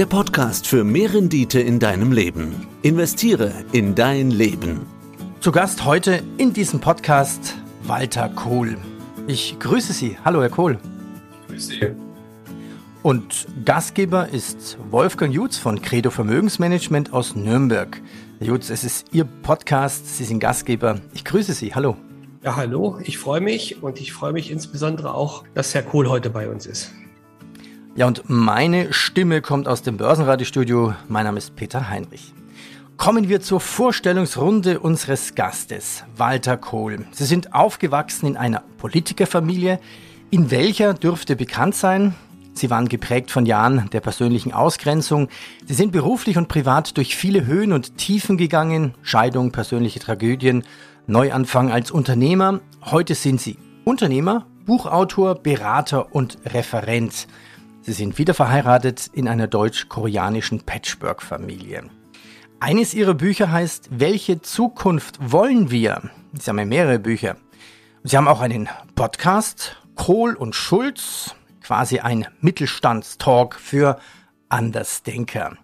der Podcast für mehr Rendite in deinem Leben. Investiere in dein Leben. Zu Gast heute in diesem Podcast Walter Kohl. Ich grüße Sie. Hallo, Herr Kohl. Grüße Sie. Und Gastgeber ist Wolfgang Jutz von Credo Vermögensmanagement aus Nürnberg. Herr Jutz, es ist Ihr Podcast, Sie sind Gastgeber. Ich grüße Sie. Hallo. Ja, hallo. Ich freue mich und ich freue mich insbesondere auch, dass Herr Kohl heute bei uns ist. Ja, und meine Stimme kommt aus dem Börsenradiostudio. Mein Name ist Peter Heinrich. Kommen wir zur Vorstellungsrunde unseres Gastes, Walter Kohl. Sie sind aufgewachsen in einer Politikerfamilie. In welcher dürfte bekannt sein? Sie waren geprägt von Jahren der persönlichen Ausgrenzung. Sie sind beruflich und privat durch viele Höhen und Tiefen gegangen. Scheidung, persönliche Tragödien, Neuanfang als Unternehmer. Heute sind Sie Unternehmer, Buchautor, Berater und Referent. Sie sind wieder verheiratet in einer deutsch-koreanischen Patchwork-Familie. Eines ihrer Bücher heißt Welche Zukunft wollen wir? Sie haben ja mehrere Bücher. Sie haben auch einen Podcast, Kohl und Schulz, quasi ein Mittelstandstalk für Andersdenker.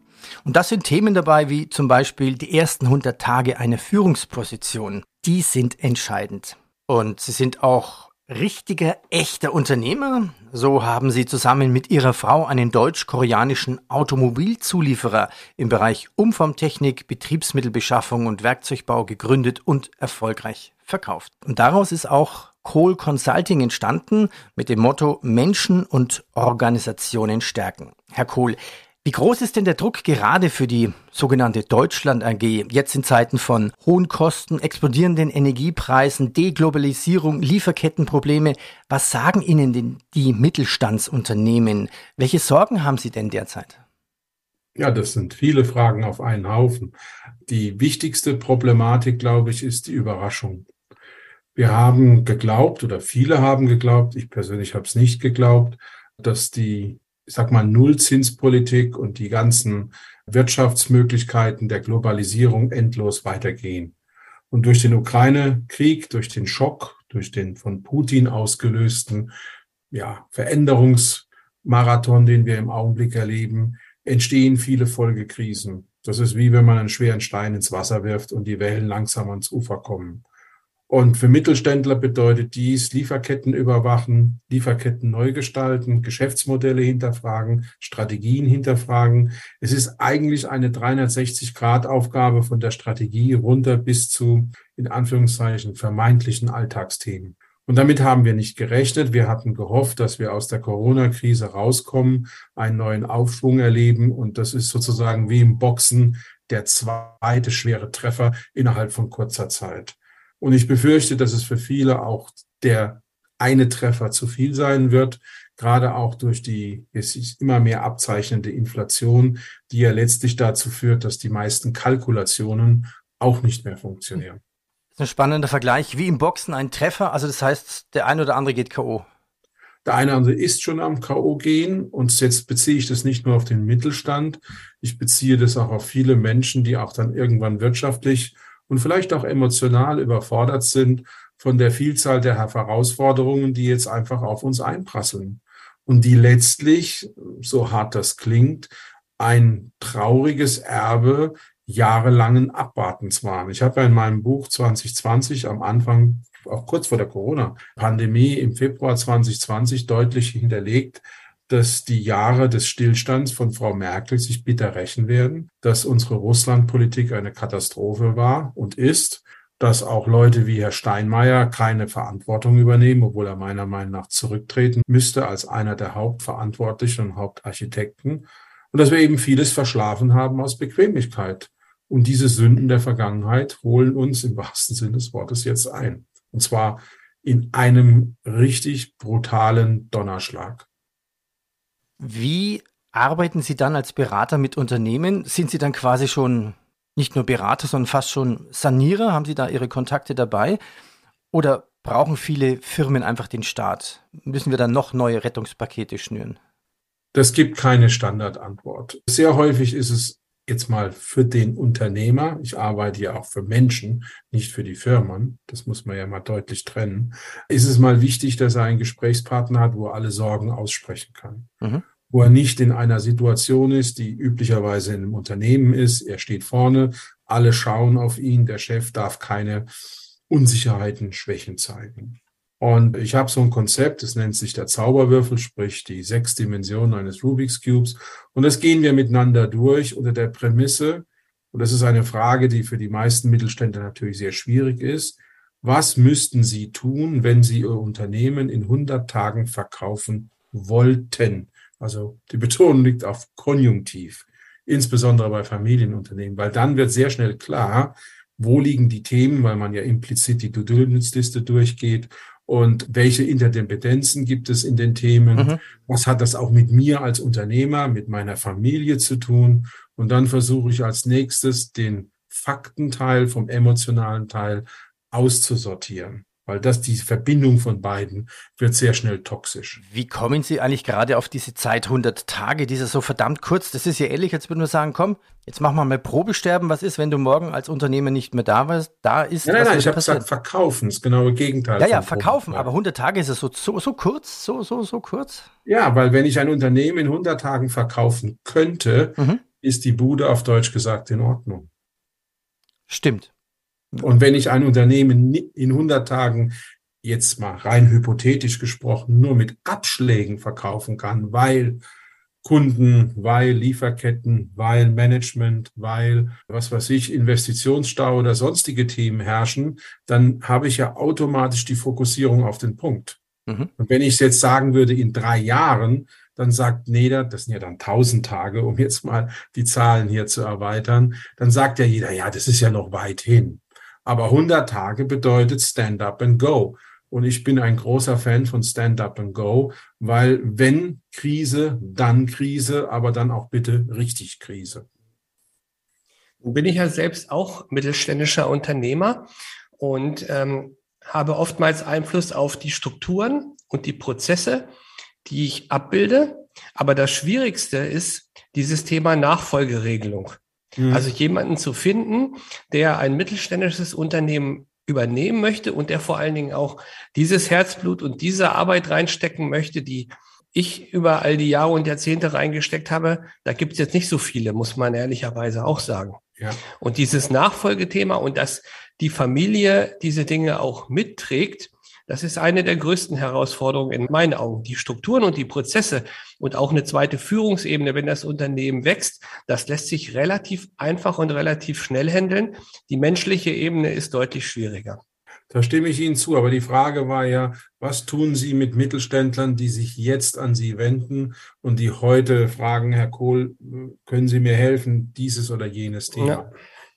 Und das sind Themen dabei wie zum Beispiel die ersten 100 Tage einer Führungsposition. Die sind entscheidend. Und sie sind auch richtiger, echter Unternehmer. So haben sie zusammen mit ihrer Frau einen deutsch-koreanischen Automobilzulieferer im Bereich Umformtechnik, Betriebsmittelbeschaffung und Werkzeugbau gegründet und erfolgreich verkauft. Und daraus ist auch Kohl Consulting entstanden mit dem Motto Menschen und Organisationen stärken. Herr Kohl, wie groß ist denn der Druck gerade für die sogenannte Deutschland AG jetzt in Zeiten von hohen Kosten, explodierenden Energiepreisen, Deglobalisierung, Lieferkettenprobleme? Was sagen Ihnen denn die Mittelstandsunternehmen? Welche Sorgen haben Sie denn derzeit? Ja, das sind viele Fragen auf einen Haufen. Die wichtigste Problematik, glaube ich, ist die Überraschung. Wir haben geglaubt oder viele haben geglaubt, ich persönlich habe es nicht geglaubt, dass die ich sag mal, Nullzinspolitik und die ganzen Wirtschaftsmöglichkeiten der Globalisierung endlos weitergehen. Und durch den Ukraine-Krieg, durch den Schock, durch den von Putin ausgelösten ja, Veränderungsmarathon, den wir im Augenblick erleben, entstehen viele Folgekrisen. Das ist wie wenn man einen schweren Stein ins Wasser wirft und die Wellen langsam ans Ufer kommen. Und für Mittelständler bedeutet dies Lieferketten überwachen, Lieferketten neu gestalten, Geschäftsmodelle hinterfragen, Strategien hinterfragen. Es ist eigentlich eine 360-Grad-Aufgabe von der Strategie runter bis zu, in Anführungszeichen, vermeintlichen Alltagsthemen. Und damit haben wir nicht gerechnet. Wir hatten gehofft, dass wir aus der Corona-Krise rauskommen, einen neuen Aufschwung erleben. Und das ist sozusagen wie im Boxen der zweite schwere Treffer innerhalb von kurzer Zeit. Und ich befürchte, dass es für viele auch der eine Treffer zu viel sein wird, gerade auch durch die jetzt immer mehr abzeichnende Inflation, die ja letztlich dazu führt, dass die meisten Kalkulationen auch nicht mehr funktionieren. Das ist ein spannender Vergleich. Wie im Boxen ein Treffer, also das heißt, der eine oder andere geht K.O. Der eine oder andere ist schon am K.O. gehen und jetzt beziehe ich das nicht nur auf den Mittelstand, ich beziehe das auch auf viele Menschen, die auch dann irgendwann wirtschaftlich und vielleicht auch emotional überfordert sind von der Vielzahl der Herausforderungen, die jetzt einfach auf uns einprasseln. Und die letztlich, so hart das klingt, ein trauriges Erbe jahrelangen Abwartens waren. Ich habe ja in meinem Buch 2020 am Anfang, auch kurz vor der Corona-Pandemie im Februar 2020 deutlich hinterlegt, dass die Jahre des Stillstands von Frau Merkel sich bitter rächen werden, dass unsere Russlandpolitik eine Katastrophe war und ist, dass auch Leute wie Herr Steinmeier keine Verantwortung übernehmen, obwohl er meiner Meinung nach zurücktreten müsste als einer der Hauptverantwortlichen und Hauptarchitekten. Und dass wir eben vieles verschlafen haben aus Bequemlichkeit. Und diese Sünden der Vergangenheit holen uns im wahrsten Sinne des Wortes jetzt ein. Und zwar in einem richtig brutalen Donnerschlag. Wie arbeiten Sie dann als Berater mit Unternehmen? Sind Sie dann quasi schon nicht nur Berater, sondern fast schon Sanierer? Haben Sie da Ihre Kontakte dabei? Oder brauchen viele Firmen einfach den Staat? Müssen wir dann noch neue Rettungspakete schnüren? Das gibt keine Standardantwort. Sehr häufig ist es jetzt mal für den Unternehmer, ich arbeite ja auch für Menschen, nicht für die Firmen, das muss man ja mal deutlich trennen, ist es mal wichtig, dass er einen Gesprächspartner hat, wo er alle Sorgen aussprechen kann. Mhm. wo er nicht in einer Situation ist, die üblicherweise in einem Unternehmen ist. Er steht vorne, alle schauen auf ihn, der Chef darf keine Unsicherheiten, Schwächen zeigen. Und ich habe so ein Konzept, das nennt sich der Zauberwürfel, sprich die sechs Dimensionen eines Rubik's Cubes. Und das gehen wir miteinander durch unter der Prämisse, und das ist eine Frage, die für die meisten Mittelständler natürlich sehr schwierig ist. Was müssten Sie tun, wenn Sie Ihr Unternehmen in 100 Tagen verkaufen wollten? Also die Betonung liegt auf Konjunktiv, insbesondere bei Familienunternehmen, weil dann wird sehr schnell klar, wo liegen die Themen, weil man ja implizit die Due Diligence-Liste durchgeht und welche Interdependenzen gibt es in den Themen? Mhm. Was hat das auch mit mir als Unternehmer, mit meiner Familie zu tun? Und dann versuche ich als nächstes den Faktenteil vom emotionalen Teil auszusortieren weil das die Verbindung von beiden wird sehr schnell toxisch. Wie kommen Sie eigentlich gerade auf diese Zeit 100 Tage, diese so verdammt kurz? Das ist ja ehrlich, jetzt würde man sagen, komm, jetzt machen wir mal Probesterben. Was ist, wenn du morgen als Unternehmer nicht mehr da warst? Da ist. Ja, nein, nein, ich habe gesagt, verkaufen, das genaue Gegenteil. Ja, ja, verkaufen, aber 100 Tage ist es so, so, so kurz, so, so, so kurz? Ja, weil wenn ich ein Unternehmen in 100 Tagen verkaufen könnte, mhm. ist die Bude auf Deutsch gesagt in Ordnung. Stimmt. Und wenn ich ein Unternehmen in 100 Tagen jetzt mal rein hypothetisch gesprochen nur mit Abschlägen verkaufen kann, weil Kunden, weil Lieferketten, weil Management, weil was weiß ich, Investitionsstau oder sonstige Themen herrschen, dann habe ich ja automatisch die Fokussierung auf den Punkt. Mhm. Und wenn ich jetzt sagen würde, in drei Jahren, dann sagt Neder, das sind ja dann tausend Tage, um jetzt mal die Zahlen hier zu erweitern, dann sagt ja jeder, ja, das ist ja noch weit hin. Aber 100 Tage bedeutet Stand up and go. Und ich bin ein großer Fan von Stand up and go, weil wenn Krise, dann Krise, aber dann auch bitte richtig Krise. Bin ich ja selbst auch mittelständischer Unternehmer und ähm, habe oftmals Einfluss auf die Strukturen und die Prozesse, die ich abbilde. Aber das Schwierigste ist dieses Thema Nachfolgeregelung. Mhm. Also jemanden zu finden, der ein mittelständisches Unternehmen übernehmen möchte und der vor allen Dingen auch dieses Herzblut und diese Arbeit reinstecken möchte, die ich über all die Jahre und Jahrzehnte reingesteckt habe, da gibt es jetzt nicht so viele, muss man ehrlicherweise auch sagen. Ja. Und dieses Nachfolgethema und dass die Familie diese Dinge auch mitträgt, das ist eine der größten Herausforderungen in meinen Augen. Die Strukturen und die Prozesse und auch eine zweite Führungsebene, wenn das Unternehmen wächst, das lässt sich relativ einfach und relativ schnell handeln. Die menschliche Ebene ist deutlich schwieriger. Da stimme ich Ihnen zu. Aber die Frage war ja, was tun Sie mit Mittelständlern, die sich jetzt an Sie wenden und die heute fragen, Herr Kohl, können Sie mir helfen, dieses oder jenes Thema? Ja.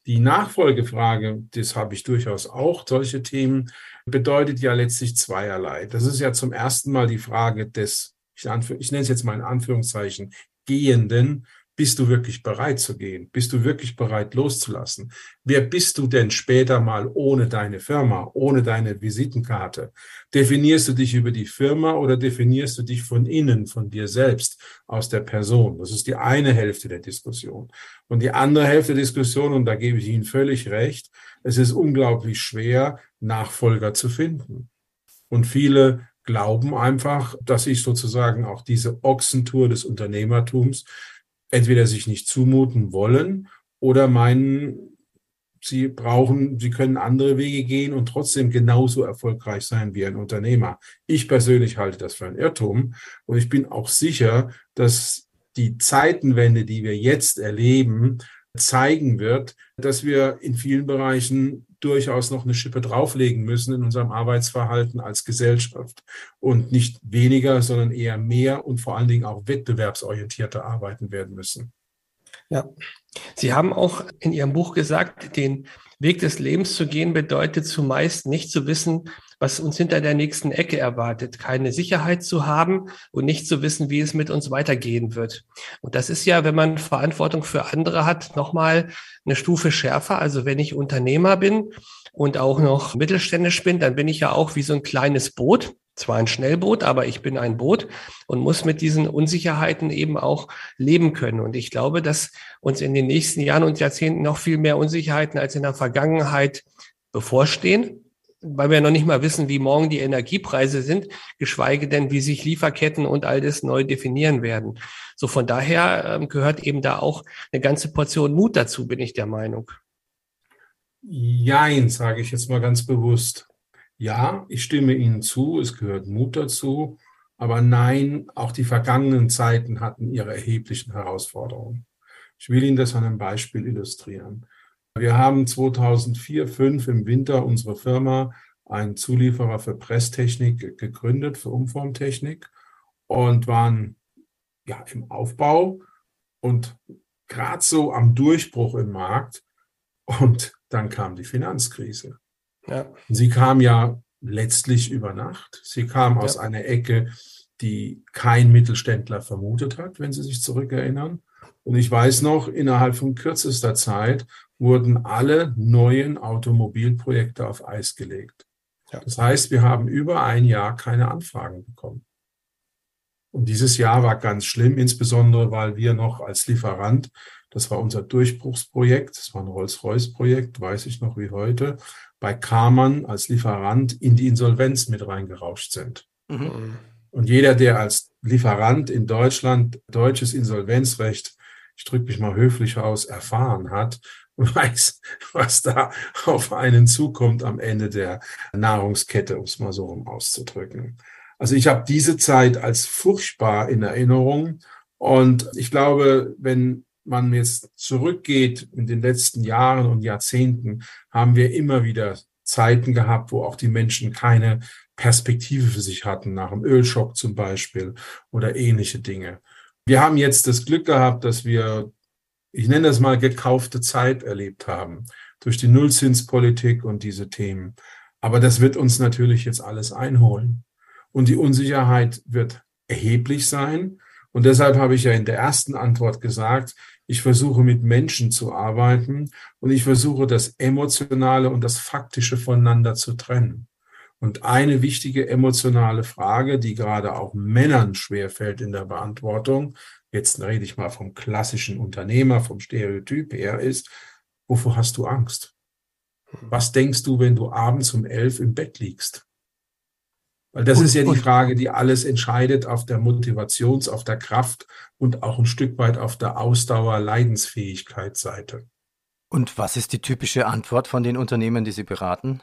Die Nachfolgefrage, das habe ich durchaus auch, solche Themen, bedeutet ja letztlich zweierlei. Das ist ja zum ersten Mal die Frage des, ich, ich nenne es jetzt mal in Anführungszeichen, Gehenden. Bist du wirklich bereit zu gehen? Bist du wirklich bereit loszulassen? Wer bist du denn später mal ohne deine Firma, ohne deine Visitenkarte? Definierst du dich über die Firma oder definierst du dich von innen, von dir selbst, aus der Person? Das ist die eine Hälfte der Diskussion. Und die andere Hälfte der Diskussion, und da gebe ich Ihnen völlig recht, es ist unglaublich schwer, Nachfolger zu finden. Und viele glauben einfach, dass ich sozusagen auch diese Ochsentour des Unternehmertums entweder sich nicht zumuten wollen oder meinen, sie brauchen, sie können andere Wege gehen und trotzdem genauso erfolgreich sein wie ein Unternehmer. Ich persönlich halte das für ein Irrtum und ich bin auch sicher, dass die Zeitenwende, die wir jetzt erleben, zeigen wird, dass wir in vielen Bereichen durchaus noch eine Schippe drauflegen müssen in unserem Arbeitsverhalten als Gesellschaft und nicht weniger, sondern eher mehr und vor allen Dingen auch wettbewerbsorientierter arbeiten werden müssen. Ja, Sie haben auch in Ihrem Buch gesagt, den Weg des Lebens zu gehen bedeutet zumeist nicht zu wissen, was uns hinter der nächsten Ecke erwartet, keine Sicherheit zu haben und nicht zu wissen, wie es mit uns weitergehen wird. Und das ist ja, wenn man Verantwortung für andere hat, nochmal eine Stufe schärfer. Also wenn ich Unternehmer bin und auch noch mittelständisch bin, dann bin ich ja auch wie so ein kleines Boot zwar ein Schnellboot, aber ich bin ein Boot und muss mit diesen Unsicherheiten eben auch leben können. Und ich glaube, dass uns in den nächsten Jahren und Jahrzehnten noch viel mehr Unsicherheiten als in der Vergangenheit bevorstehen. Weil wir noch nicht mal wissen, wie morgen die Energiepreise sind, geschweige denn, wie sich Lieferketten und all das neu definieren werden. So von daher ähm, gehört eben da auch eine ganze Portion Mut dazu, bin ich der Meinung. Jein, sage ich jetzt mal ganz bewusst. Ja, ich stimme Ihnen zu, es gehört Mut dazu, aber nein, auch die vergangenen Zeiten hatten ihre erheblichen Herausforderungen. Ich will Ihnen das an einem Beispiel illustrieren. Wir haben 2004, 2005 im Winter unsere Firma, einen Zulieferer für Presstechnik, gegründet, für Umformtechnik und waren ja im Aufbau und gerade so am Durchbruch im Markt. Und dann kam die Finanzkrise. Ja. Sie kam ja letztlich über Nacht. Sie kam aus ja. einer Ecke, die kein Mittelständler vermutet hat, wenn Sie sich zurückerinnern. Und ich weiß noch, innerhalb von kürzester Zeit wurden alle neuen Automobilprojekte auf Eis gelegt. Ja. Das heißt, wir haben über ein Jahr keine Anfragen bekommen. Und dieses Jahr war ganz schlimm, insbesondere weil wir noch als Lieferant, das war unser Durchbruchsprojekt, das war ein Rolls-Royce-Projekt, weiß ich noch wie heute, bei Karmann als Lieferant in die Insolvenz mit reingerauscht sind. Mhm. Und jeder, der als Lieferant in Deutschland deutsches Insolvenzrecht, ich drücke mich mal höflich aus, erfahren hat, weiß, was da auf einen zukommt am Ende der Nahrungskette, um es mal so rum auszudrücken. Also ich habe diese Zeit als furchtbar in Erinnerung. Und ich glaube, wenn man jetzt zurückgeht in den letzten Jahren und Jahrzehnten, haben wir immer wieder Zeiten gehabt, wo auch die Menschen keine Perspektive für sich hatten, nach dem Ölschock zum Beispiel oder ähnliche Dinge. Wir haben jetzt das Glück gehabt, dass wir, ich nenne das mal, gekaufte Zeit erlebt haben durch die Nullzinspolitik und diese Themen. Aber das wird uns natürlich jetzt alles einholen. Und die Unsicherheit wird erheblich sein. Und deshalb habe ich ja in der ersten Antwort gesagt, ich versuche mit Menschen zu arbeiten und ich versuche das Emotionale und das Faktische voneinander zu trennen. Und eine wichtige emotionale Frage, die gerade auch Männern schwerfällt in der Beantwortung, jetzt rede ich mal vom klassischen Unternehmer, vom Stereotyp her, ist, wovor hast du Angst? Was denkst du, wenn du abends um elf im Bett liegst? Weil das und, ist ja die Frage, die alles entscheidet auf der Motivations-, auf der Kraft und auch ein Stück weit auf der Ausdauer, Leidensfähigkeitsseite. Und was ist die typische Antwort von den Unternehmen, die Sie beraten?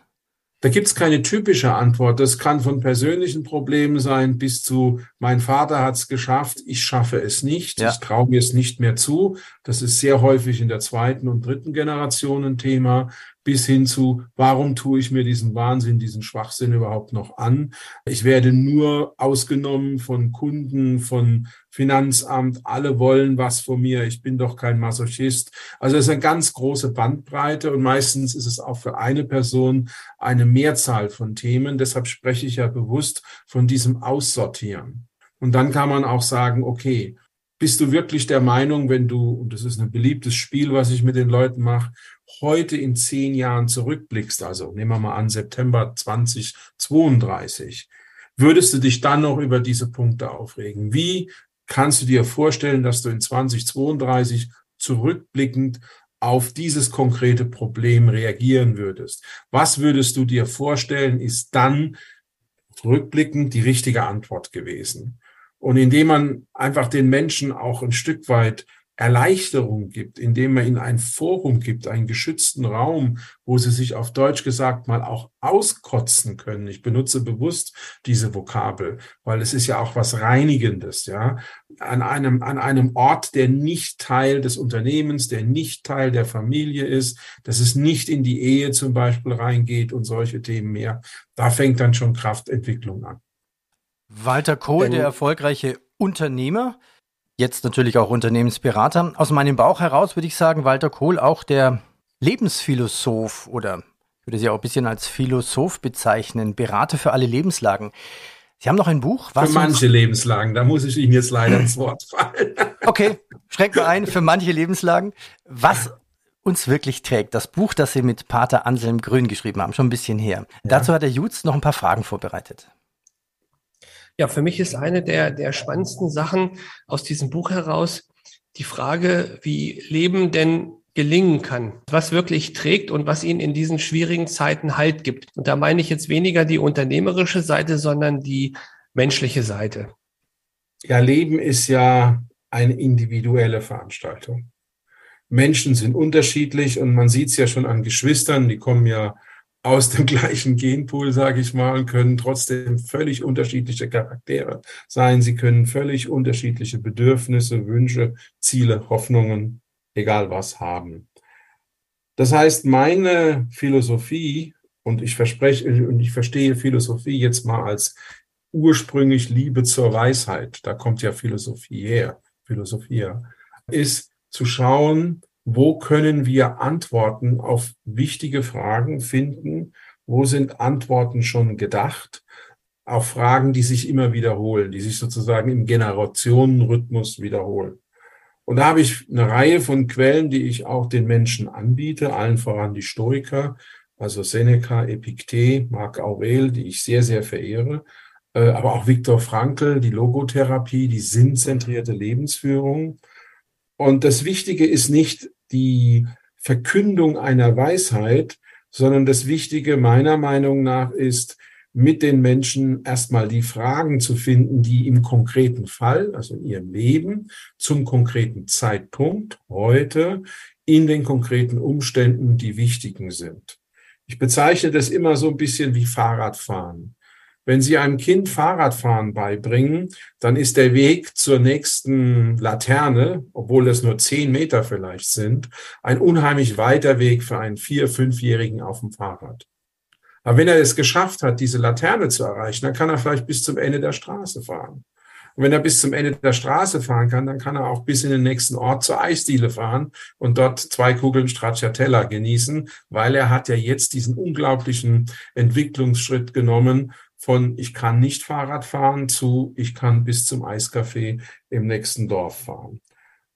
Da gibt es keine typische Antwort. Das kann von persönlichen Problemen sein bis zu, mein Vater hat es geschafft, ich schaffe es nicht, ja. ich traue mir es nicht mehr zu. Das ist sehr häufig in der zweiten und dritten Generation ein Thema bis hin zu, warum tue ich mir diesen Wahnsinn, diesen Schwachsinn überhaupt noch an? Ich werde nur ausgenommen von Kunden, von Finanzamt. Alle wollen was von mir. Ich bin doch kein Masochist. Also es ist eine ganz große Bandbreite und meistens ist es auch für eine Person eine Mehrzahl von Themen. Deshalb spreche ich ja bewusst von diesem Aussortieren. Und dann kann man auch sagen, okay, bist du wirklich der Meinung, wenn du, und das ist ein beliebtes Spiel, was ich mit den Leuten mache, heute in zehn Jahren zurückblickst, also nehmen wir mal an September 2032, würdest du dich dann noch über diese Punkte aufregen? Wie kannst du dir vorstellen, dass du in 2032 zurückblickend auf dieses konkrete Problem reagieren würdest? Was würdest du dir vorstellen, ist dann rückblickend die richtige Antwort gewesen? Und indem man einfach den Menschen auch ein Stück weit Erleichterung gibt, indem man ihnen ein Forum gibt, einen geschützten Raum, wo sie sich auf Deutsch gesagt mal auch auskotzen können. Ich benutze bewusst diese Vokabel, weil es ist ja auch was Reinigendes, ja. An einem, an einem Ort, der nicht Teil des Unternehmens, der nicht Teil der Familie ist, dass es nicht in die Ehe zum Beispiel reingeht und solche Themen mehr. Da fängt dann schon Kraftentwicklung an. Walter Kohl, der erfolgreiche Unternehmer, jetzt natürlich auch Unternehmensberater. Aus meinem Bauch heraus würde ich sagen, Walter Kohl auch der Lebensphilosoph oder ich würde sie auch ein bisschen als Philosoph bezeichnen, Berater für alle Lebenslagen. Sie haben noch ein Buch. Was für manche Lebenslagen, da muss ich Ihnen jetzt leider ins Wort fallen. Okay, schränken wir ein, für manche Lebenslagen. Was uns wirklich trägt, das Buch, das Sie mit Pater Anselm Grün geschrieben haben, schon ein bisschen her. Ja. Dazu hat der Jutz noch ein paar Fragen vorbereitet. Ja, für mich ist eine der, der spannendsten Sachen aus diesem Buch heraus die Frage, wie leben denn gelingen kann, was wirklich trägt und was ihnen in diesen schwierigen Zeiten Halt gibt. Und da meine ich jetzt weniger die unternehmerische Seite, sondern die menschliche Seite. Ja, Leben ist ja eine individuelle Veranstaltung. Menschen sind unterschiedlich und man sieht es ja schon an Geschwistern, die kommen ja aus dem gleichen Genpool, sage ich mal, können trotzdem völlig unterschiedliche Charaktere sein. Sie können völlig unterschiedliche Bedürfnisse, Wünsche, Ziele, Hoffnungen, egal was haben. Das heißt, meine Philosophie, und ich verspreche, und ich verstehe Philosophie jetzt mal als ursprünglich Liebe zur Weisheit, da kommt ja Philosophie her, Philosophie, ist zu schauen, wo können wir Antworten auf wichtige Fragen finden, wo sind Antworten schon gedacht, auf Fragen, die sich immer wiederholen, die sich sozusagen im Generationenrhythmus wiederholen. Und da habe ich eine Reihe von Quellen, die ich auch den Menschen anbiete, allen voran die Stoiker, also Seneca, Epiktet, Marc Aurel, die ich sehr, sehr verehre, äh, aber auch Viktor Frankl, die Logotherapie, die sinnzentrierte Lebensführung. Und das Wichtige ist nicht die Verkündung einer Weisheit, sondern das Wichtige meiner Meinung nach ist, mit den Menschen erstmal die Fragen zu finden, die im konkreten Fall, also in ihrem Leben, zum konkreten Zeitpunkt, heute, in den konkreten Umständen die wichtigen sind. Ich bezeichne das immer so ein bisschen wie Fahrradfahren. Wenn Sie einem Kind Fahrradfahren beibringen, dann ist der Weg zur nächsten Laterne, obwohl das nur zehn Meter vielleicht sind, ein unheimlich weiter Weg für einen vier-, fünfjährigen auf dem Fahrrad. Aber wenn er es geschafft hat, diese Laterne zu erreichen, dann kann er vielleicht bis zum Ende der Straße fahren. Und wenn er bis zum Ende der Straße fahren kann, dann kann er auch bis in den nächsten Ort zur Eisdiele fahren und dort zwei Kugeln Stracciatella genießen, weil er hat ja jetzt diesen unglaublichen Entwicklungsschritt genommen von ich kann nicht Fahrrad fahren zu ich kann bis zum Eiscafé im nächsten Dorf fahren.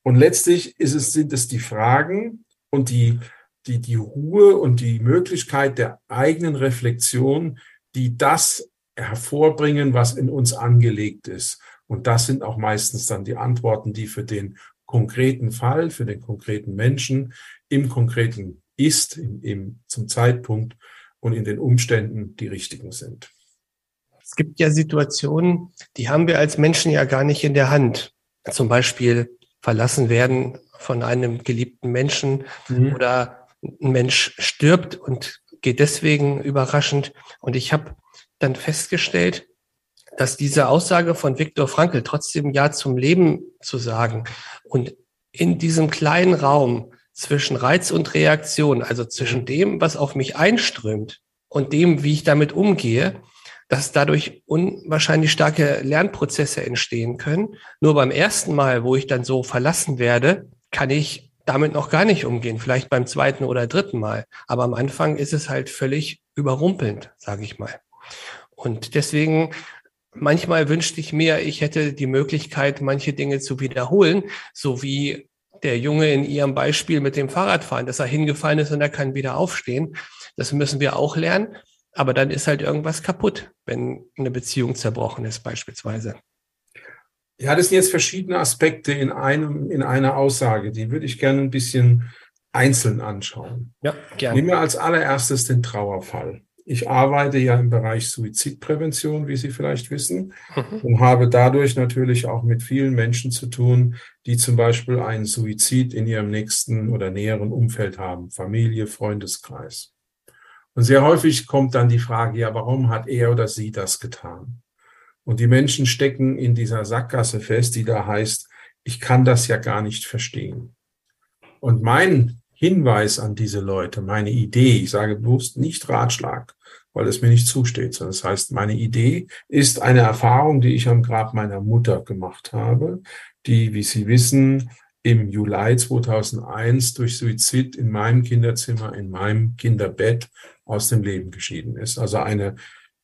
Und letztlich ist es, sind es die Fragen und die, die, die Ruhe und die Möglichkeit der eigenen Reflexion, die das hervorbringen, was in uns angelegt ist. Und das sind auch meistens dann die Antworten, die für den konkreten Fall, für den konkreten Menschen im konkreten Ist, im, im, zum Zeitpunkt und in den Umständen die richtigen sind. Es gibt ja Situationen, die haben wir als Menschen ja gar nicht in der Hand. Zum Beispiel verlassen werden von einem geliebten Menschen mhm. oder ein Mensch stirbt und geht deswegen überraschend. Und ich habe dann festgestellt, dass diese Aussage von Viktor Frankl trotzdem Ja zum Leben zu sagen und in diesem kleinen Raum zwischen Reiz und Reaktion, also zwischen dem, was auf mich einströmt und dem, wie ich damit umgehe, dass dadurch unwahrscheinlich starke Lernprozesse entstehen können. Nur beim ersten Mal, wo ich dann so verlassen werde, kann ich damit noch gar nicht umgehen, vielleicht beim zweiten oder dritten Mal. Aber am Anfang ist es halt völlig überrumpelnd, sage ich mal. Und deswegen manchmal wünschte ich mir, ich hätte die Möglichkeit, manche Dinge zu wiederholen, so wie der Junge in Ihrem Beispiel mit dem Fahrradfahren, dass er hingefallen ist und er kann wieder aufstehen. Das müssen wir auch lernen. Aber dann ist halt irgendwas kaputt, wenn eine Beziehung zerbrochen ist beispielsweise. Ja, das sind jetzt verschiedene Aspekte in einem, in einer Aussage. Die würde ich gerne ein bisschen einzeln anschauen. Ja, gerne. Nehmen wir als allererstes den Trauerfall. Ich arbeite ja im Bereich Suizidprävention, wie Sie vielleicht wissen, mhm. und habe dadurch natürlich auch mit vielen Menschen zu tun, die zum Beispiel einen Suizid in ihrem nächsten oder näheren Umfeld haben, Familie, Freundeskreis. Und sehr häufig kommt dann die Frage, ja, warum hat er oder sie das getan? Und die Menschen stecken in dieser Sackgasse fest, die da heißt, ich kann das ja gar nicht verstehen. Und mein Hinweis an diese Leute, meine Idee, ich sage bewusst nicht Ratschlag, weil es mir nicht zusteht, sondern das heißt, meine Idee ist eine Erfahrung, die ich am Grab meiner Mutter gemacht habe, die, wie Sie wissen, im Juli 2001 durch Suizid in meinem Kinderzimmer, in meinem Kinderbett aus dem Leben geschieden ist. Also eine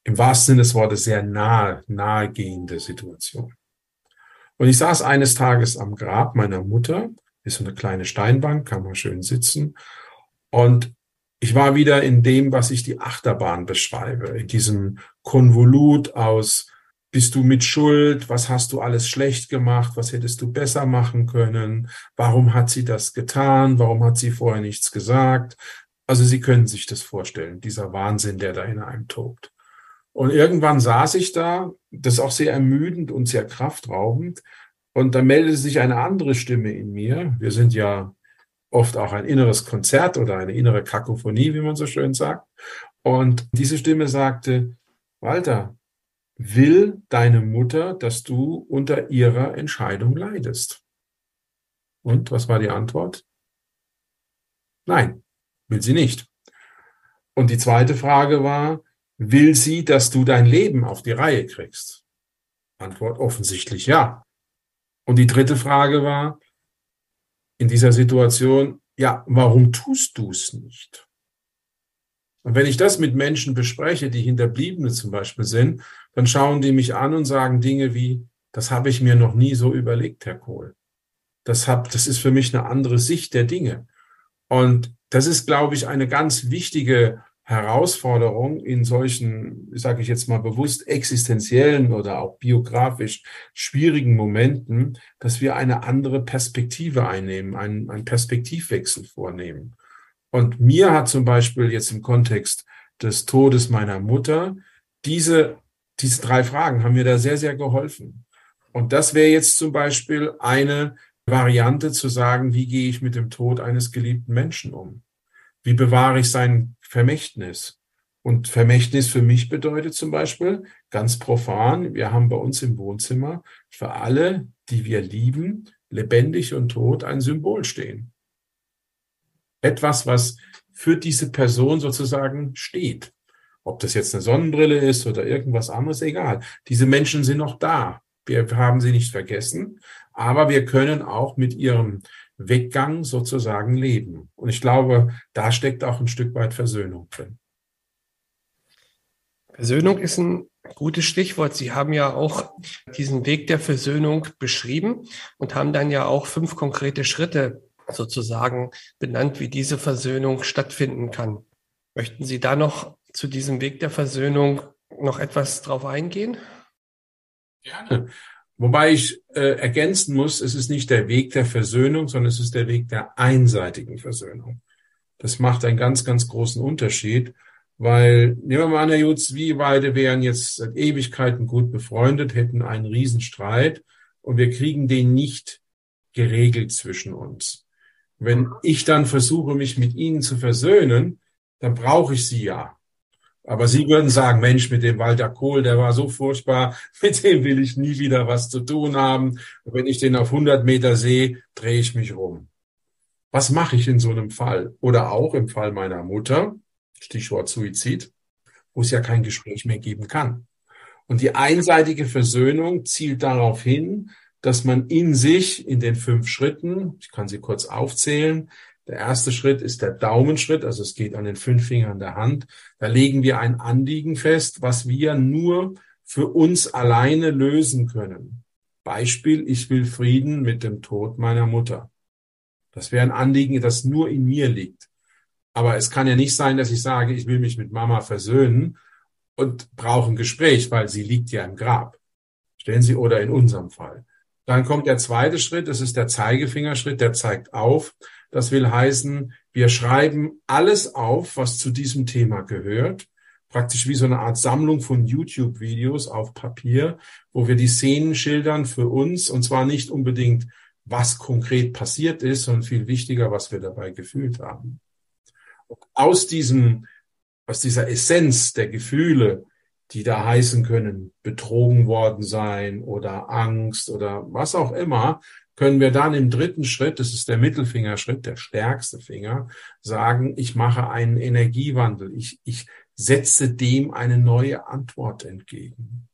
im wahrsten Sinne des Wortes sehr nahe, nahegehende Situation. Und ich saß eines Tages am Grab meiner Mutter, ist so eine kleine Steinbank, kann man schön sitzen. Und ich war wieder in dem, was ich die Achterbahn beschreibe, in diesem Konvolut aus bist du mit Schuld? Was hast du alles schlecht gemacht? Was hättest du besser machen können? Warum hat sie das getan? Warum hat sie vorher nichts gesagt? Also Sie können sich das vorstellen, dieser Wahnsinn, der da in einem tobt. Und irgendwann saß ich da, das ist auch sehr ermüdend und sehr kraftraubend. Und da meldete sich eine andere Stimme in mir. Wir sind ja oft auch ein inneres Konzert oder eine innere Kakophonie, wie man so schön sagt. Und diese Stimme sagte, Walter, will deine Mutter, dass du unter ihrer Entscheidung leidest? Und was war die Antwort? Nein, will sie nicht. Und die zweite Frage war, will sie, dass du dein Leben auf die Reihe kriegst? Antwort offensichtlich ja. Und die dritte Frage war, in dieser Situation, ja, warum tust du es nicht? Und wenn ich das mit Menschen bespreche, die Hinterbliebene zum Beispiel sind, dann schauen die mich an und sagen Dinge wie, das habe ich mir noch nie so überlegt, Herr Kohl. Das, hab, das ist für mich eine andere Sicht der Dinge. Und das ist, glaube ich, eine ganz wichtige Herausforderung in solchen, sage ich jetzt mal bewusst, existenziellen oder auch biografisch schwierigen Momenten, dass wir eine andere Perspektive einnehmen, einen, einen Perspektivwechsel vornehmen. Und mir hat zum Beispiel jetzt im Kontext des Todes meiner Mutter diese, diese drei Fragen haben mir da sehr, sehr geholfen. Und das wäre jetzt zum Beispiel eine Variante zu sagen, wie gehe ich mit dem Tod eines geliebten Menschen um? Wie bewahre ich sein Vermächtnis? Und Vermächtnis für mich bedeutet zum Beispiel ganz profan, wir haben bei uns im Wohnzimmer für alle, die wir lieben, lebendig und tot ein Symbol stehen etwas, was für diese Person sozusagen steht. Ob das jetzt eine Sonnenbrille ist oder irgendwas anderes, egal. Diese Menschen sind noch da. Wir haben sie nicht vergessen, aber wir können auch mit ihrem Weggang sozusagen leben. Und ich glaube, da steckt auch ein Stück weit Versöhnung drin. Versöhnung ist ein gutes Stichwort. Sie haben ja auch diesen Weg der Versöhnung beschrieben und haben dann ja auch fünf konkrete Schritte sozusagen benannt, wie diese Versöhnung stattfinden kann. Möchten Sie da noch zu diesem Weg der Versöhnung noch etwas drauf eingehen? Gerne. Wobei ich äh, ergänzen muss, es ist nicht der Weg der Versöhnung, sondern es ist der Weg der einseitigen Versöhnung. Das macht einen ganz, ganz großen Unterschied, weil, nehmen wir mal an, Herr Jutz, wir beide wären jetzt seit Ewigkeiten gut befreundet, hätten einen Riesenstreit und wir kriegen den nicht geregelt zwischen uns. Wenn ich dann versuche, mich mit ihnen zu versöhnen, dann brauche ich sie ja. Aber sie würden sagen, Mensch, mit dem Walter Kohl, der war so furchtbar, mit dem will ich nie wieder was zu tun haben. Und wenn ich den auf 100 Meter sehe, drehe ich mich rum. Was mache ich in so einem Fall? Oder auch im Fall meiner Mutter, Stichwort Suizid, wo es ja kein Gespräch mehr geben kann. Und die einseitige Versöhnung zielt darauf hin, dass man in sich in den fünf Schritten, ich kann sie kurz aufzählen, der erste Schritt ist der Daumenschritt, also es geht an den fünf Fingern der Hand. Da legen wir ein Anliegen fest, was wir nur für uns alleine lösen können. Beispiel, ich will Frieden mit dem Tod meiner Mutter. Das wäre ein Anliegen, das nur in mir liegt. Aber es kann ja nicht sein, dass ich sage, ich will mich mit Mama versöhnen und brauche ein Gespräch, weil sie liegt ja im Grab. Stellen Sie, oder in unserem Fall. Dann kommt der zweite Schritt, das ist der Zeigefingerschritt, der zeigt auf. Das will heißen, wir schreiben alles auf, was zu diesem Thema gehört. Praktisch wie so eine Art Sammlung von YouTube-Videos auf Papier, wo wir die Szenen schildern für uns und zwar nicht unbedingt, was konkret passiert ist, sondern viel wichtiger, was wir dabei gefühlt haben. Und aus diesem, aus dieser Essenz der Gefühle die da heißen können, betrogen worden sein oder Angst oder was auch immer, können wir dann im dritten Schritt, das ist der Mittelfingerschritt, der stärkste Finger, sagen, ich mache einen Energiewandel. Ich, ich setze dem eine neue Antwort entgegen.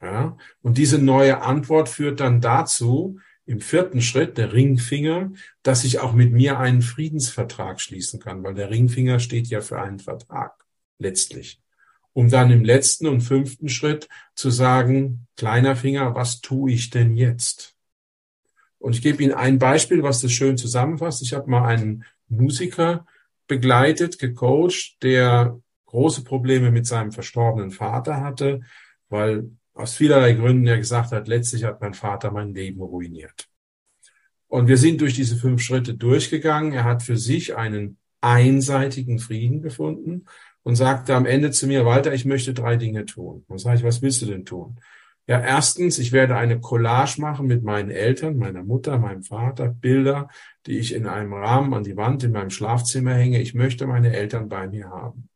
Ja? Und diese neue Antwort führt dann dazu, im vierten Schritt, der Ringfinger, dass ich auch mit mir einen Friedensvertrag schließen kann, weil der Ringfinger steht ja für einen Vertrag, letztlich um dann im letzten und fünften Schritt zu sagen, kleiner Finger, was tue ich denn jetzt? Und ich gebe Ihnen ein Beispiel, was das schön zusammenfasst. Ich habe mal einen Musiker begleitet, gecoacht, der große Probleme mit seinem verstorbenen Vater hatte, weil aus vielerlei Gründen er gesagt hat, letztlich hat mein Vater mein Leben ruiniert. Und wir sind durch diese fünf Schritte durchgegangen. Er hat für sich einen einseitigen Frieden gefunden und sagte am Ende zu mir, Walter, ich möchte drei Dinge tun. Und sage ich, was willst du denn tun? Ja, erstens, ich werde eine Collage machen mit meinen Eltern, meiner Mutter, meinem Vater, Bilder, die ich in einem Rahmen an die Wand in meinem Schlafzimmer hänge. Ich möchte meine Eltern bei mir haben.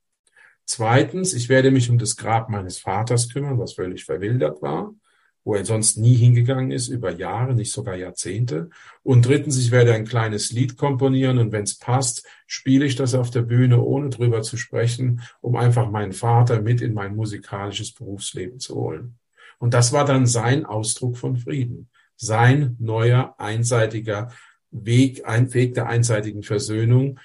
Zweitens, ich werde mich um das Grab meines Vaters kümmern, was völlig verwildert war, wo er sonst nie hingegangen ist, über Jahre, nicht sogar Jahrzehnte. Und drittens, ich werde ein kleines Lied komponieren und wenn es passt, spiele ich das auf der Bühne, ohne drüber zu sprechen, um einfach meinen Vater mit in mein musikalisches Berufsleben zu holen. Und das war dann sein Ausdruck von Frieden. Sein neuer, einseitiger Weg, ein Weg der einseitigen Versöhnung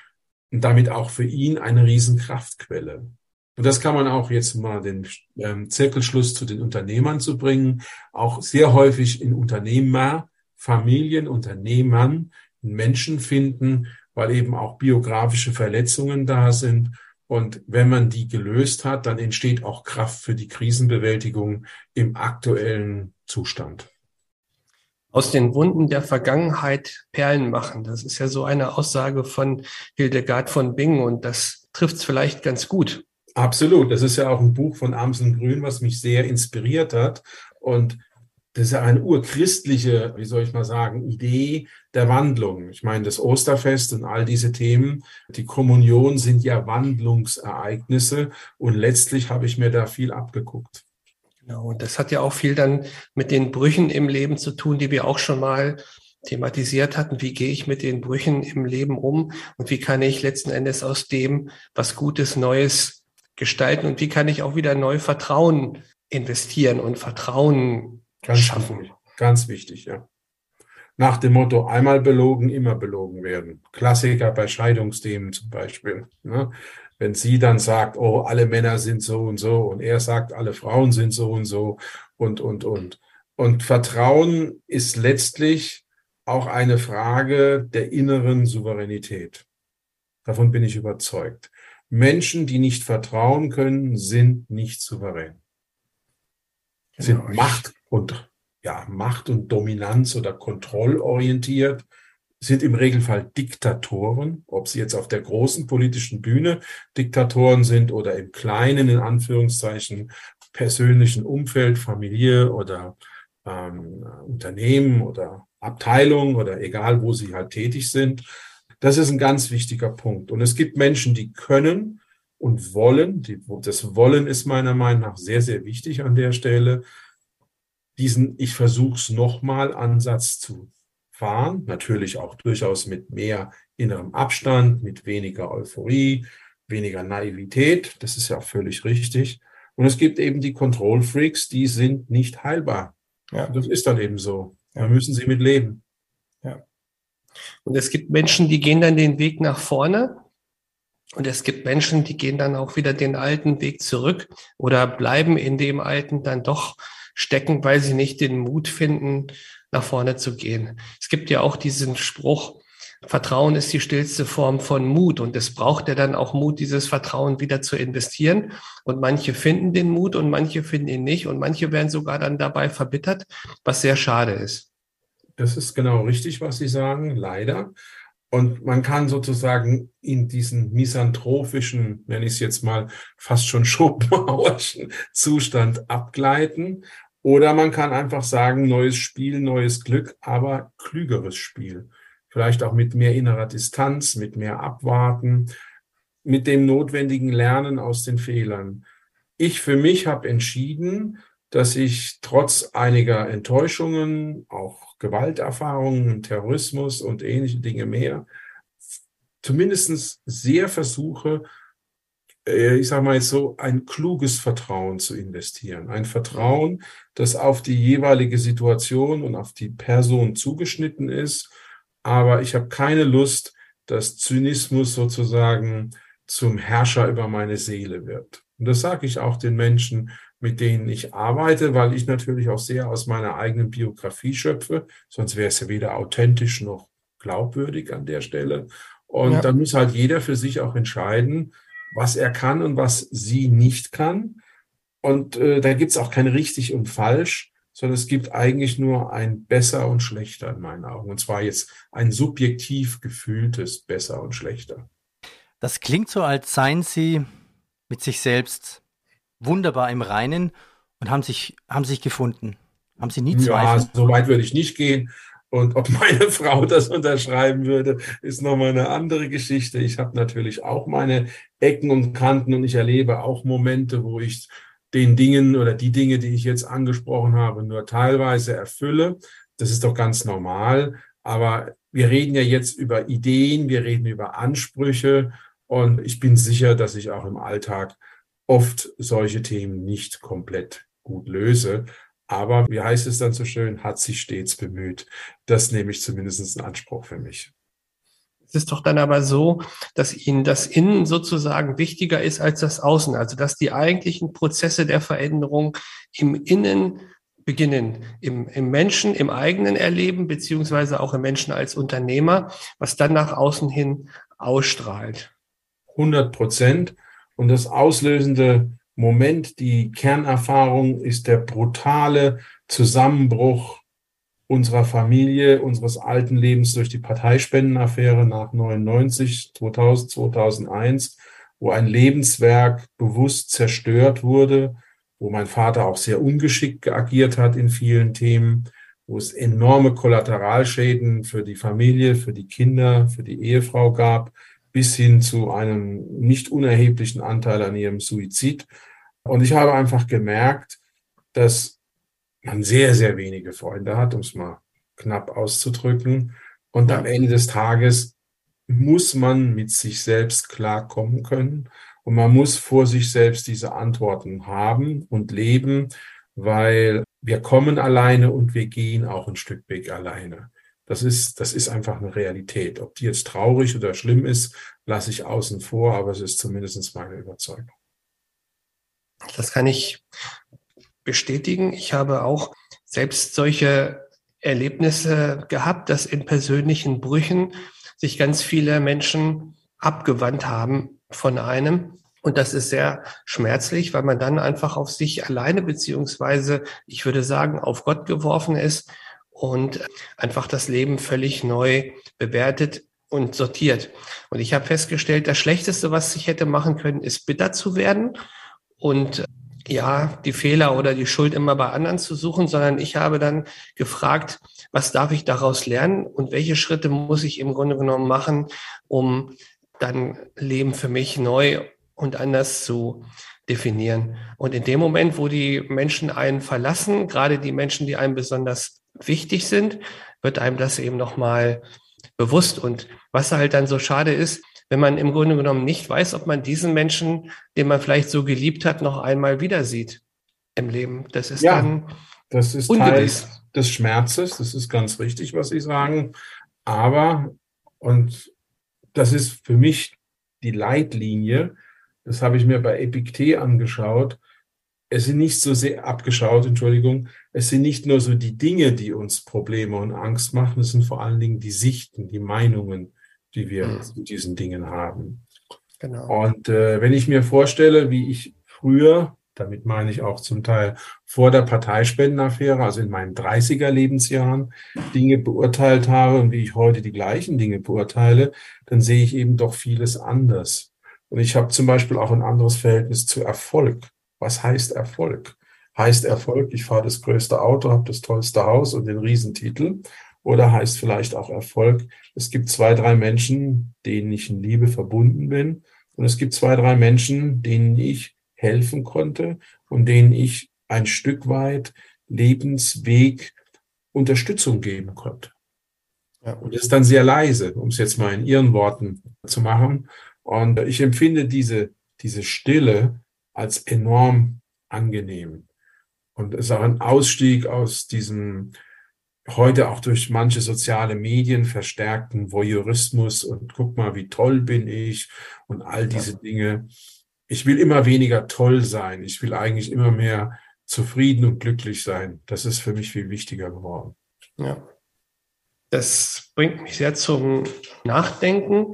und damit auch für ihn eine Riesenkraftquelle. Und das kann man auch jetzt mal den ähm, Zirkelschluss zu den Unternehmern zu bringen, auch sehr häufig in Unternehmer, Familien, Unternehmern, Menschen finden, weil eben auch biografische Verletzungen da sind und wenn man die gelöst hat, dann entsteht auch Kraft für die Krisenbewältigung im aktuellen Zustand. Aus den Wunden der Vergangenheit Perlen machen. Das ist ja so eine Aussage von Hildegard von Bingen und das trifft es vielleicht ganz gut. Absolut. Das ist ja auch ein Buch von Amsen Grün, was mich sehr inspiriert hat. Und das ist ja eine urchristliche, wie soll ich mal sagen, Idee der Wandlung. Ich meine, das Osterfest und all diese Themen, die Kommunion sind ja Wandlungsereignisse und letztlich habe ich mir da viel abgeguckt. Genau, und das hat ja auch viel dann mit den Brüchen im Leben zu tun, die wir auch schon mal thematisiert hatten. Wie gehe ich mit den Brüchen im Leben um und wie kann ich letzten Endes aus dem was Gutes, Neues gestalten und wie kann ich auch wieder neu Vertrauen investieren und Vertrauen Ganz schaffen. Wichtig. Ganz wichtig, ja. Nach dem Motto, einmal belogen, immer belogen werden. Klassiker bei Scheidungsthemen zum Beispiel. Ne? Wenn sie dann sagt, oh, alle Männer sind so und so und er sagt, alle Frauen sind so und so und, und, und. Und Vertrauen ist letztlich auch eine Frage der inneren Souveränität. Davon bin ich überzeugt. Menschen, die nicht vertrauen können, sind nicht souverän. Sind genau. Macht und ja, Macht und Dominanz oder kontrollorientiert, sind im Regelfall Diktatoren, ob sie jetzt auf der großen politischen Bühne Diktatoren sind oder im kleinen, in Anführungszeichen, persönlichen Umfeld, Familie oder ähm, Unternehmen oder Abteilung oder egal, wo sie halt tätig sind. Das ist ein ganz wichtiger Punkt. Und es gibt Menschen, die können und wollen, die, das Wollen ist meiner Meinung nach sehr, sehr wichtig an der Stelle, diesen Ich versuch's nochmal Ansatz zu fahren. Natürlich auch durchaus mit mehr innerem Abstand, mit weniger Euphorie, weniger Naivität. Das ist ja auch völlig richtig. Und es gibt eben die Control Freaks, die sind nicht heilbar. Ja. Das ist dann eben so. Da müssen sie mit leben. Ja. Und es gibt Menschen, die gehen dann den Weg nach vorne. Und es gibt Menschen, die gehen dann auch wieder den alten Weg zurück oder bleiben in dem alten dann doch stecken, weil sie nicht den Mut finden, nach vorne zu gehen. Es gibt ja auch diesen Spruch, Vertrauen ist die stillste Form von Mut und es braucht ja dann auch Mut, dieses Vertrauen wieder zu investieren. Und manche finden den Mut und manche finden ihn nicht und manche werden sogar dann dabei verbittert, was sehr schade ist. Das ist genau richtig, was Sie sagen, leider. Und man kann sozusagen in diesen misanthropischen, nenne ich es jetzt mal, fast schon Schopenhauerschen Zustand abgleiten. Oder man kann einfach sagen, neues Spiel, neues Glück, aber klügeres Spiel. Vielleicht auch mit mehr innerer Distanz, mit mehr Abwarten, mit dem notwendigen Lernen aus den Fehlern. Ich für mich habe entschieden, dass ich trotz einiger Enttäuschungen, auch Gewalterfahrungen, Terrorismus und ähnliche Dinge mehr, zumindest sehr versuche, ich sage mal jetzt so, ein kluges Vertrauen zu investieren. Ein Vertrauen, das auf die jeweilige Situation und auf die Person zugeschnitten ist. Aber ich habe keine Lust, dass Zynismus sozusagen zum Herrscher über meine Seele wird. Und das sage ich auch den Menschen, mit denen ich arbeite, weil ich natürlich auch sehr aus meiner eigenen Biografie schöpfe. Sonst wäre es ja weder authentisch noch glaubwürdig an der Stelle. Und ja. dann muss halt jeder für sich auch entscheiden, was er kann und was sie nicht kann. Und äh, da gibt es auch kein richtig und falsch, sondern es gibt eigentlich nur ein besser und schlechter in meinen Augen. Und zwar jetzt ein subjektiv gefühltes besser und schlechter. Das klingt so, als seien Sie mit sich selbst wunderbar im Reinen und haben sich, haben sich gefunden. Haben Sie nie Zweifel? Ja, so weit würde ich nicht gehen. Und ob meine Frau das unterschreiben würde, ist nochmal eine andere Geschichte. Ich habe natürlich auch meine Ecken und Kanten und ich erlebe auch Momente, wo ich den Dingen oder die Dinge, die ich jetzt angesprochen habe, nur teilweise erfülle. Das ist doch ganz normal. Aber wir reden ja jetzt über Ideen, wir reden über Ansprüche und ich bin sicher, dass ich auch im Alltag oft solche Themen nicht komplett gut löse. Aber wie heißt es dann so schön, hat sich stets bemüht. Das nehme ich zumindest in Anspruch für mich. Es ist doch dann aber so, dass Ihnen das Innen sozusagen wichtiger ist als das Außen. Also dass die eigentlichen Prozesse der Veränderung im Innen beginnen, im, im Menschen, im eigenen Erleben, beziehungsweise auch im Menschen als Unternehmer, was dann nach außen hin ausstrahlt. 100 Prozent. Und das auslösende Moment, die Kernerfahrung ist der brutale Zusammenbruch unserer Familie, unseres alten Lebens durch die Parteispendenaffäre nach 99, 2000, 2001, wo ein Lebenswerk bewusst zerstört wurde, wo mein Vater auch sehr ungeschickt agiert hat in vielen Themen, wo es enorme Kollateralschäden für die Familie, für die Kinder, für die Ehefrau gab, bis hin zu einem nicht unerheblichen Anteil an ihrem Suizid. Und ich habe einfach gemerkt, dass man sehr, sehr wenige Freunde hat, um es mal knapp auszudrücken. Und am Ende des Tages muss man mit sich selbst klarkommen können. Und man muss vor sich selbst diese Antworten haben und leben, weil wir kommen alleine und wir gehen auch ein Stück Weg alleine. Das ist, das ist einfach eine Realität. Ob die jetzt traurig oder schlimm ist, lasse ich außen vor, aber es ist zumindest meine Überzeugung. Das kann ich bestätigen. Ich habe auch selbst solche Erlebnisse gehabt, dass in persönlichen Brüchen sich ganz viele Menschen abgewandt haben von einem. Und das ist sehr schmerzlich, weil man dann einfach auf sich alleine beziehungsweise, ich würde sagen, auf Gott geworfen ist und einfach das Leben völlig neu bewertet und sortiert. Und ich habe festgestellt, das Schlechteste, was ich hätte machen können, ist bitter zu werden und ja, die Fehler oder die Schuld immer bei anderen zu suchen, sondern ich habe dann gefragt, was darf ich daraus lernen und welche Schritte muss ich im Grunde genommen machen, um dann Leben für mich neu und anders zu definieren. Und in dem Moment, wo die Menschen einen verlassen, gerade die Menschen, die einem besonders wichtig sind, wird einem das eben nochmal bewusst. Und was halt dann so schade ist, wenn man im Grunde genommen nicht weiß, ob man diesen Menschen, den man vielleicht so geliebt hat, noch einmal wieder sieht im Leben. Das ist ja, dann das ist ungewiss. Teil des Schmerzes. Das ist ganz richtig, was Sie sagen. Aber, und das ist für mich die Leitlinie, das habe ich mir bei Epiktet angeschaut, es sind nicht so sehr abgeschaut, Entschuldigung, es sind nicht nur so die Dinge, die uns Probleme und Angst machen, es sind vor allen Dingen die Sichten, die Meinungen, die wir mhm. zu diesen Dingen haben. Genau. Und äh, wenn ich mir vorstelle, wie ich früher, damit meine ich auch zum Teil vor der Parteispendenaffäre, also in meinen 30er Lebensjahren, Dinge beurteilt habe und wie ich heute die gleichen Dinge beurteile, dann sehe ich eben doch vieles anders. Und ich habe zum Beispiel auch ein anderes Verhältnis zu Erfolg. Was heißt Erfolg? Heißt Erfolg, ich fahre das größte Auto, habe das tollste Haus und den Riesentitel? Oder heißt vielleicht auch Erfolg, es gibt zwei, drei Menschen, denen ich in Liebe verbunden bin. Und es gibt zwei, drei Menschen, denen ich helfen konnte und denen ich ein Stück weit Lebensweg Unterstützung geben konnte. Ja. Und das ist dann sehr leise, um es jetzt mal in Ihren Worten zu machen. Und ich empfinde diese, diese Stille als enorm angenehm. Und es ist auch ein Ausstieg aus diesem heute auch durch manche soziale Medien verstärkten Voyeurismus und guck mal, wie toll bin ich und all diese. Dinge. Ich will immer weniger toll sein. Ich will eigentlich immer mehr zufrieden und glücklich sein. Das ist für mich viel wichtiger geworden. Ja. Das bringt mich sehr zum Nachdenken.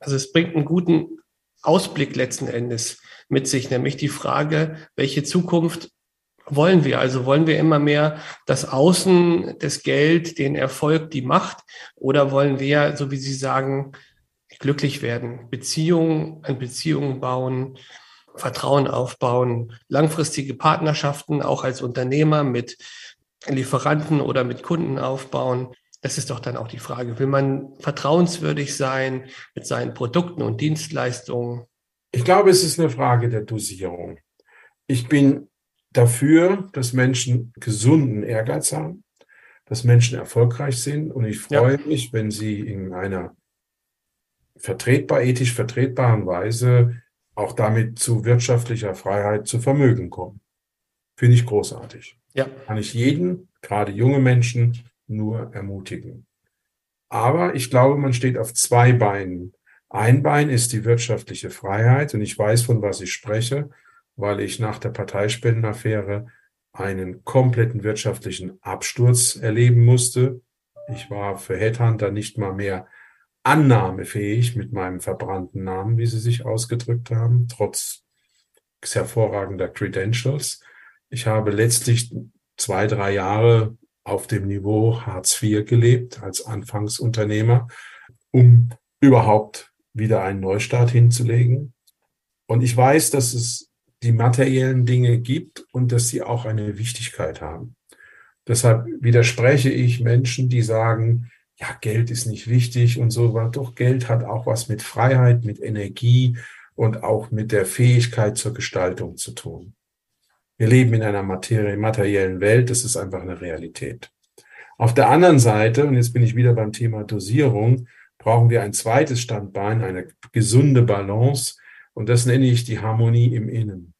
Also es bringt einen guten Ausblick letzten Endes mit sich, nämlich die Frage, welche Zukunft wollen wir? Also wollen wir immer mehr das Außen, das Geld, den Erfolg, die Macht oder wollen wir, so wie Sie sagen, glücklich werden, Beziehungen, an Beziehungen bauen, Vertrauen aufbauen, langfristige Partnerschaften auch als Unternehmer mit Lieferanten oder mit Kunden aufbauen. Das ist doch dann auch die Frage. Will man vertrauenswürdig sein mit seinen Produkten und Dienstleistungen? Ich glaube, es ist eine Frage der Dosierung. Ich bin dafür, dass Menschen gesunden Ehrgeiz haben, dass Menschen erfolgreich sind. Und ich freue ja. mich, wenn sie in einer vertretbar, ethisch vertretbaren Weise auch damit zu wirtschaftlicher Freiheit, zu Vermögen kommen. Finde ich großartig. Ja. Kann ich jeden, gerade junge Menschen, nur ermutigen. Aber ich glaube, man steht auf zwei Beinen. Ein Bein ist die wirtschaftliche Freiheit und ich weiß, von was ich spreche, weil ich nach der Parteispendenaffäre einen kompletten wirtschaftlichen Absturz erleben musste. Ich war für Headhunter nicht mal mehr annahmefähig mit meinem verbrannten Namen, wie Sie sich ausgedrückt haben, trotz hervorragender Credentials. Ich habe letztlich zwei, drei Jahre auf dem Niveau Hartz IV gelebt als Anfangsunternehmer, um überhaupt wieder einen Neustart hinzulegen. Und ich weiß, dass es die materiellen Dinge gibt und dass sie auch eine Wichtigkeit haben. Deshalb widerspreche ich Menschen, die sagen, ja, Geld ist nicht wichtig und so, aber doch Geld hat auch was mit Freiheit, mit Energie und auch mit der Fähigkeit zur Gestaltung zu tun. Wir leben in einer materiellen Welt, das ist einfach eine Realität. Auf der anderen Seite, und jetzt bin ich wieder beim Thema Dosierung, brauchen wir ein zweites Standbein, eine gesunde Balance, und das nenne ich die Harmonie im Innen.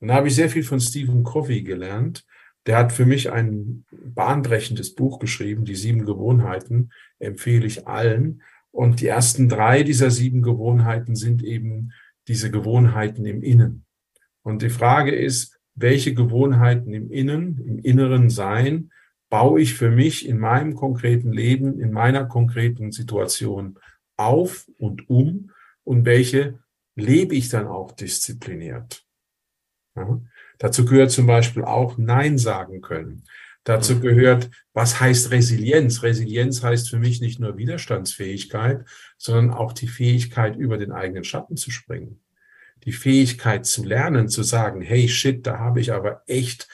Und da habe ich sehr viel von Stephen Covey gelernt, der hat für mich ein bahnbrechendes Buch geschrieben, die sieben Gewohnheiten, empfehle ich allen. Und die ersten drei dieser sieben Gewohnheiten sind eben diese Gewohnheiten im Innen. Und die Frage ist, welche Gewohnheiten im Innen, im inneren Sein, baue ich für mich in meinem konkreten Leben, in meiner konkreten Situation auf und um und welche lebe ich dann auch diszipliniert. Ja? Dazu gehört zum Beispiel auch Nein sagen können. Dazu mhm. gehört, was heißt Resilienz? Resilienz heißt für mich nicht nur Widerstandsfähigkeit, sondern auch die Fähigkeit, über den eigenen Schatten zu springen. Die Fähigkeit zu lernen, zu sagen, hey shit, da habe ich aber echt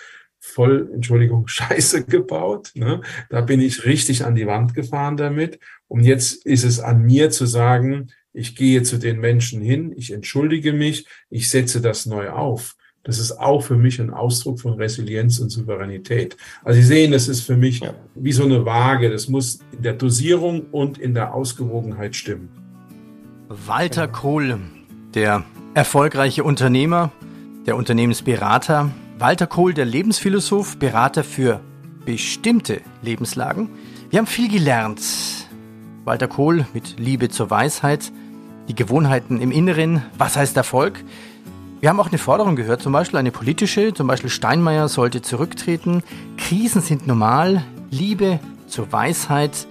voll, Entschuldigung, Scheiße gebaut. Ne? Da bin ich richtig an die Wand gefahren damit. Und jetzt ist es an mir zu sagen, ich gehe zu den Menschen hin, ich entschuldige mich, ich setze das neu auf. Das ist auch für mich ein Ausdruck von Resilienz und Souveränität. Also Sie sehen, das ist für mich ja. wie so eine Waage. Das muss in der Dosierung und in der Ausgewogenheit stimmen. Walter Kohl, der erfolgreiche Unternehmer, der Unternehmensberater. Walter Kohl, der Lebensphilosoph, Berater für bestimmte Lebenslagen. Wir haben viel gelernt. Walter Kohl mit Liebe zur Weisheit, die Gewohnheiten im Inneren, was heißt Erfolg? Wir haben auch eine Forderung gehört, zum Beispiel eine politische, zum Beispiel Steinmeier sollte zurücktreten. Krisen sind normal, Liebe zur Weisheit,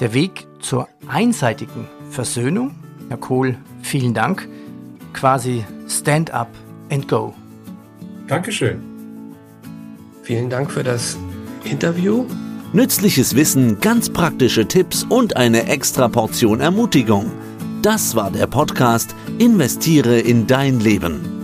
der Weg zur einseitigen Versöhnung. Herr Kohl, vielen Dank. Quasi Stand up and go. Dankeschön. Vielen Dank für das Interview. Nützliches Wissen, ganz praktische Tipps und eine extra Portion Ermutigung. Das war der Podcast Investiere in dein Leben.